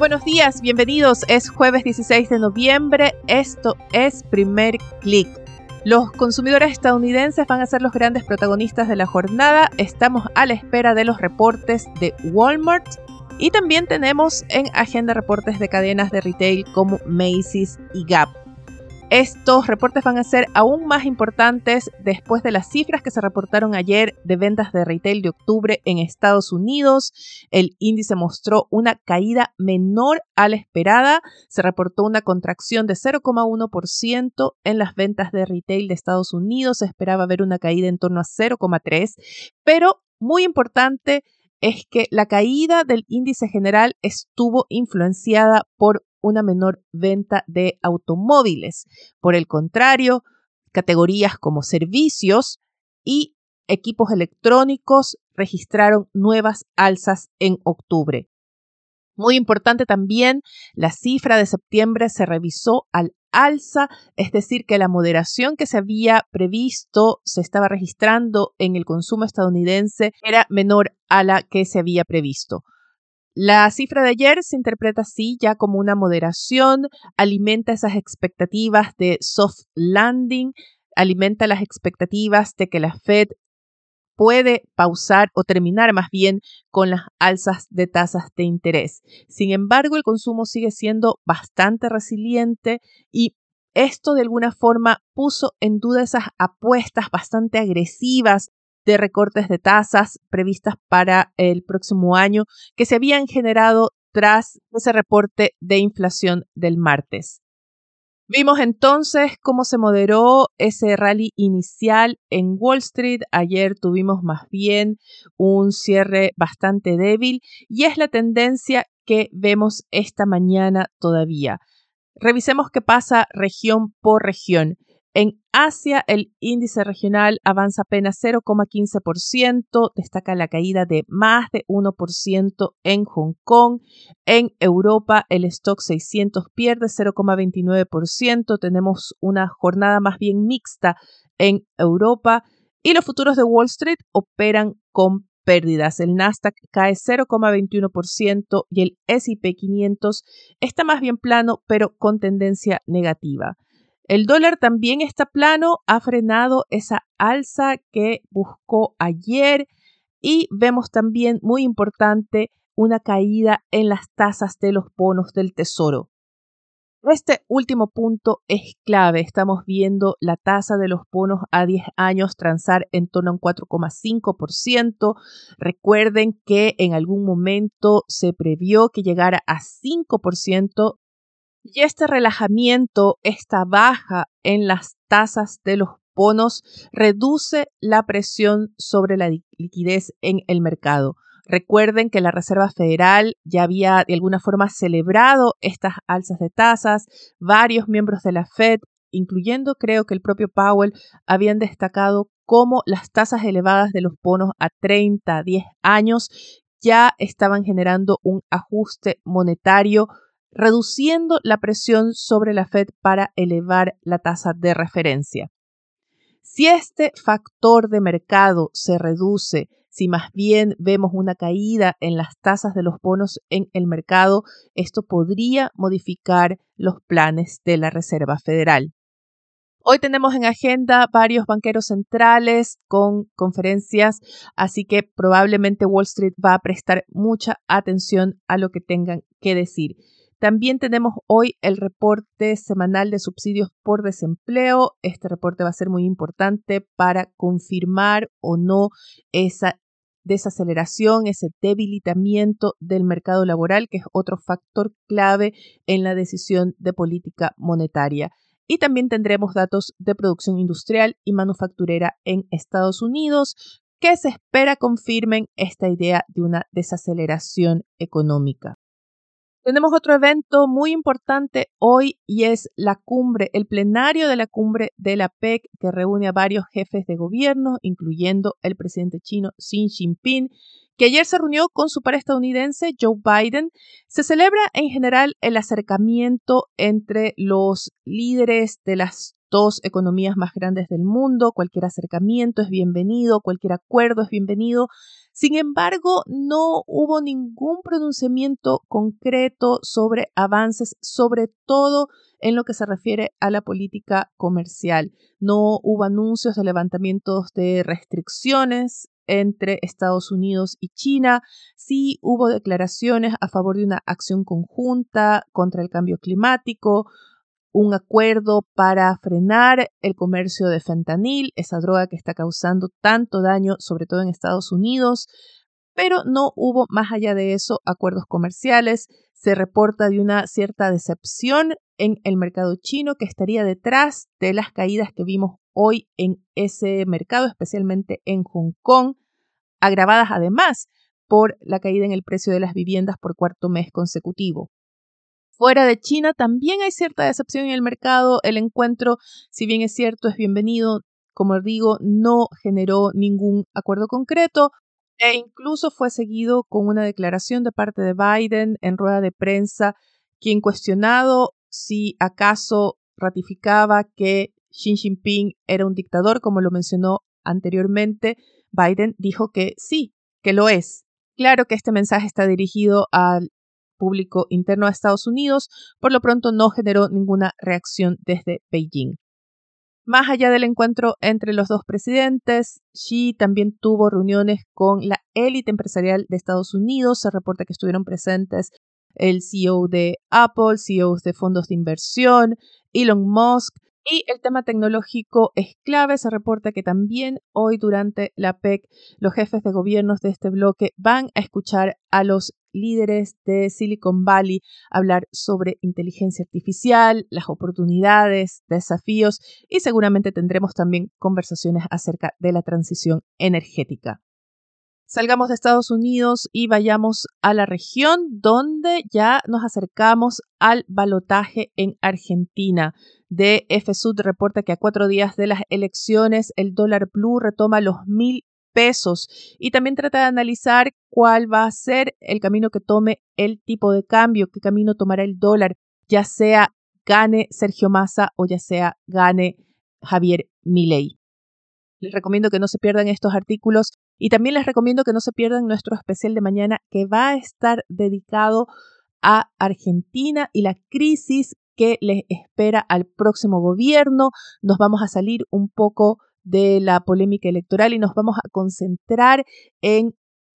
Buenos días, bienvenidos. Es jueves 16 de noviembre. Esto es Primer Click. Los consumidores estadounidenses van a ser los grandes protagonistas de la jornada. Estamos a la espera de los reportes de Walmart y también tenemos en agenda reportes de cadenas de retail como Macy's y Gap. Estos reportes van a ser aún más importantes después de las cifras que se reportaron ayer de ventas de retail de octubre en Estados Unidos. El índice mostró una caída menor a la esperada. Se reportó una contracción de 0,1% en las ventas de retail de Estados Unidos. Se esperaba ver una caída en torno a 0,3%, pero muy importante es que la caída del índice general estuvo influenciada por una menor venta de automóviles. Por el contrario, categorías como servicios y equipos electrónicos registraron nuevas alzas en octubre. Muy importante también, la cifra de septiembre se revisó al alza, es decir, que la moderación que se había previsto, se estaba registrando en el consumo estadounidense, era menor a la que se había previsto. La cifra de ayer se interpreta así ya como una moderación, alimenta esas expectativas de soft landing, alimenta las expectativas de que la Fed puede pausar o terminar más bien con las alzas de tasas de interés. Sin embargo, el consumo sigue siendo bastante resiliente y esto de alguna forma puso en duda esas apuestas bastante agresivas de recortes de tasas previstas para el próximo año que se habían generado tras ese reporte de inflación del martes. Vimos entonces cómo se moderó ese rally inicial en Wall Street. Ayer tuvimos más bien un cierre bastante débil y es la tendencia que vemos esta mañana todavía. Revisemos qué pasa región por región. En Asia, el índice regional avanza apenas 0,15%, destaca la caída de más de 1% en Hong Kong. En Europa, el stock 600 pierde 0,29%. Tenemos una jornada más bien mixta en Europa y los futuros de Wall Street operan con pérdidas. El Nasdaq cae 0,21% y el SP 500 está más bien plano, pero con tendencia negativa. El dólar también está plano, ha frenado esa alza que buscó ayer y vemos también, muy importante, una caída en las tasas de los bonos del tesoro. Este último punto es clave. Estamos viendo la tasa de los bonos a 10 años transar en torno a un 4,5%. Recuerden que en algún momento se previó que llegara a 5% y este relajamiento, esta baja en las tasas de los bonos, reduce la presión sobre la liquidez en el mercado. Recuerden que la Reserva Federal ya había de alguna forma celebrado estas alzas de tasas. Varios miembros de la Fed, incluyendo creo que el propio Powell, habían destacado cómo las tasas elevadas de los bonos a 30, 10 años ya estaban generando un ajuste monetario reduciendo la presión sobre la Fed para elevar la tasa de referencia. Si este factor de mercado se reduce, si más bien vemos una caída en las tasas de los bonos en el mercado, esto podría modificar los planes de la Reserva Federal. Hoy tenemos en agenda varios banqueros centrales con conferencias, así que probablemente Wall Street va a prestar mucha atención a lo que tengan que decir. También tenemos hoy el reporte semanal de subsidios por desempleo. Este reporte va a ser muy importante para confirmar o no esa desaceleración, ese debilitamiento del mercado laboral, que es otro factor clave en la decisión de política monetaria. Y también tendremos datos de producción industrial y manufacturera en Estados Unidos que se espera confirmen esta idea de una desaceleración económica. Tenemos otro evento muy importante hoy y es la cumbre, el plenario de la cumbre de la PEC que reúne a varios jefes de gobierno, incluyendo el presidente chino Xi Jinping, que ayer se reunió con su par estadounidense Joe Biden. Se celebra en general el acercamiento entre los líderes de las dos economías más grandes del mundo. Cualquier acercamiento es bienvenido, cualquier acuerdo es bienvenido. Sin embargo, no hubo ningún pronunciamiento concreto sobre avances, sobre todo en lo que se refiere a la política comercial. No hubo anuncios de levantamientos de restricciones entre Estados Unidos y China. Sí hubo declaraciones a favor de una acción conjunta contra el cambio climático, un acuerdo para frenar el comercio de fentanil, esa droga que está causando tanto daño, sobre todo en Estados Unidos, pero no hubo más allá de eso acuerdos comerciales. Se reporta de una cierta decepción en el mercado chino que estaría detrás de las caídas que vimos hoy en ese mercado, especialmente en Hong Kong, agravadas además por la caída en el precio de las viviendas por cuarto mes consecutivo. Fuera de China también hay cierta decepción en el mercado. El encuentro, si bien es cierto, es bienvenido. Como digo, no generó ningún acuerdo concreto e incluso fue seguido con una declaración de parte de Biden en rueda de prensa, quien cuestionado si acaso ratificaba que Xi Jinping era un dictador, como lo mencionó anteriormente, Biden dijo que sí, que lo es. Claro que este mensaje está dirigido al público interno a Estados Unidos, por lo pronto no generó ninguna reacción desde Beijing. Más allá del encuentro entre los dos presidentes, Xi también tuvo reuniones con la élite empresarial de Estados Unidos. Se reporta que estuvieron presentes el CEO de Apple, CEOs de fondos de inversión, Elon Musk, y el tema tecnológico es clave. Se reporta que también hoy durante la PEC los jefes de gobiernos de este bloque van a escuchar a los líderes de Silicon Valley hablar sobre inteligencia artificial, las oportunidades, desafíos y seguramente tendremos también conversaciones acerca de la transición energética salgamos de Estados Unidos y vayamos a la región donde ya nos acercamos al balotaje en Argentina. De reporta que a cuatro días de las elecciones el dólar blue retoma los mil pesos y también trata de analizar cuál va a ser el camino que tome el tipo de cambio, qué camino tomará el dólar, ya sea gane Sergio Massa o ya sea gane Javier Milei. Les recomiendo que no se pierdan estos artículos y también les recomiendo que no se pierdan nuestro especial de mañana que va a estar dedicado a Argentina y la crisis que les espera al próximo gobierno. Nos vamos a salir un poco de la polémica electoral y nos vamos a concentrar en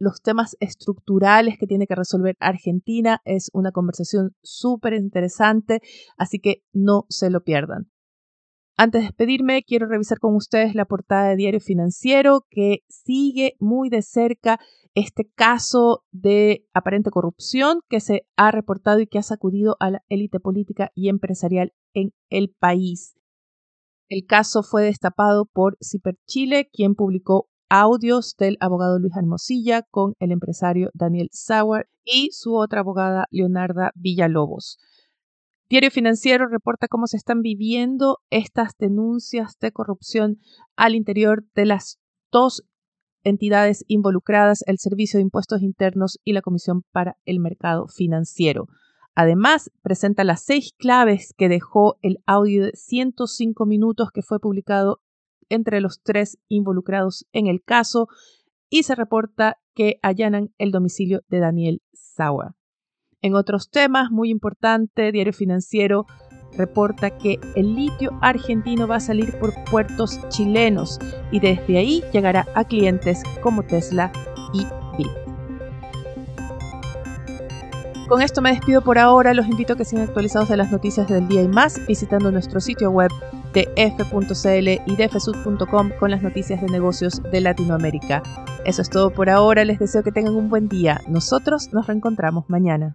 los temas estructurales que tiene que resolver Argentina. Es una conversación súper interesante, así que no se lo pierdan. Antes de despedirme, quiero revisar con ustedes la portada de Diario Financiero que sigue muy de cerca este caso de aparente corrupción que se ha reportado y que ha sacudido a la élite política y empresarial en el país. El caso fue destapado por Ciper Chile, quien publicó audios del abogado Luis Hermosilla con el empresario Daniel Sauer y su otra abogada Leonarda Villalobos. Diario Financiero reporta cómo se están viviendo estas denuncias de corrupción al interior de las dos entidades involucradas, el Servicio de Impuestos Internos y la Comisión para el Mercado Financiero. Además, presenta las seis claves que dejó el audio de 105 minutos que fue publicado entre los tres involucrados en el caso y se reporta que allanan el domicilio de Daniel Sauer. En otros temas, muy importante, Diario Financiero reporta que el litio argentino va a salir por puertos chilenos y desde ahí llegará a clientes como Tesla y Bit. Con esto me despido por ahora, los invito a que sigan actualizados de las noticias del día y más visitando nuestro sitio web de f.cl y de fsud.com con las noticias de negocios de Latinoamérica. Eso es todo por ahora, les deseo que tengan un buen día. Nosotros nos reencontramos mañana.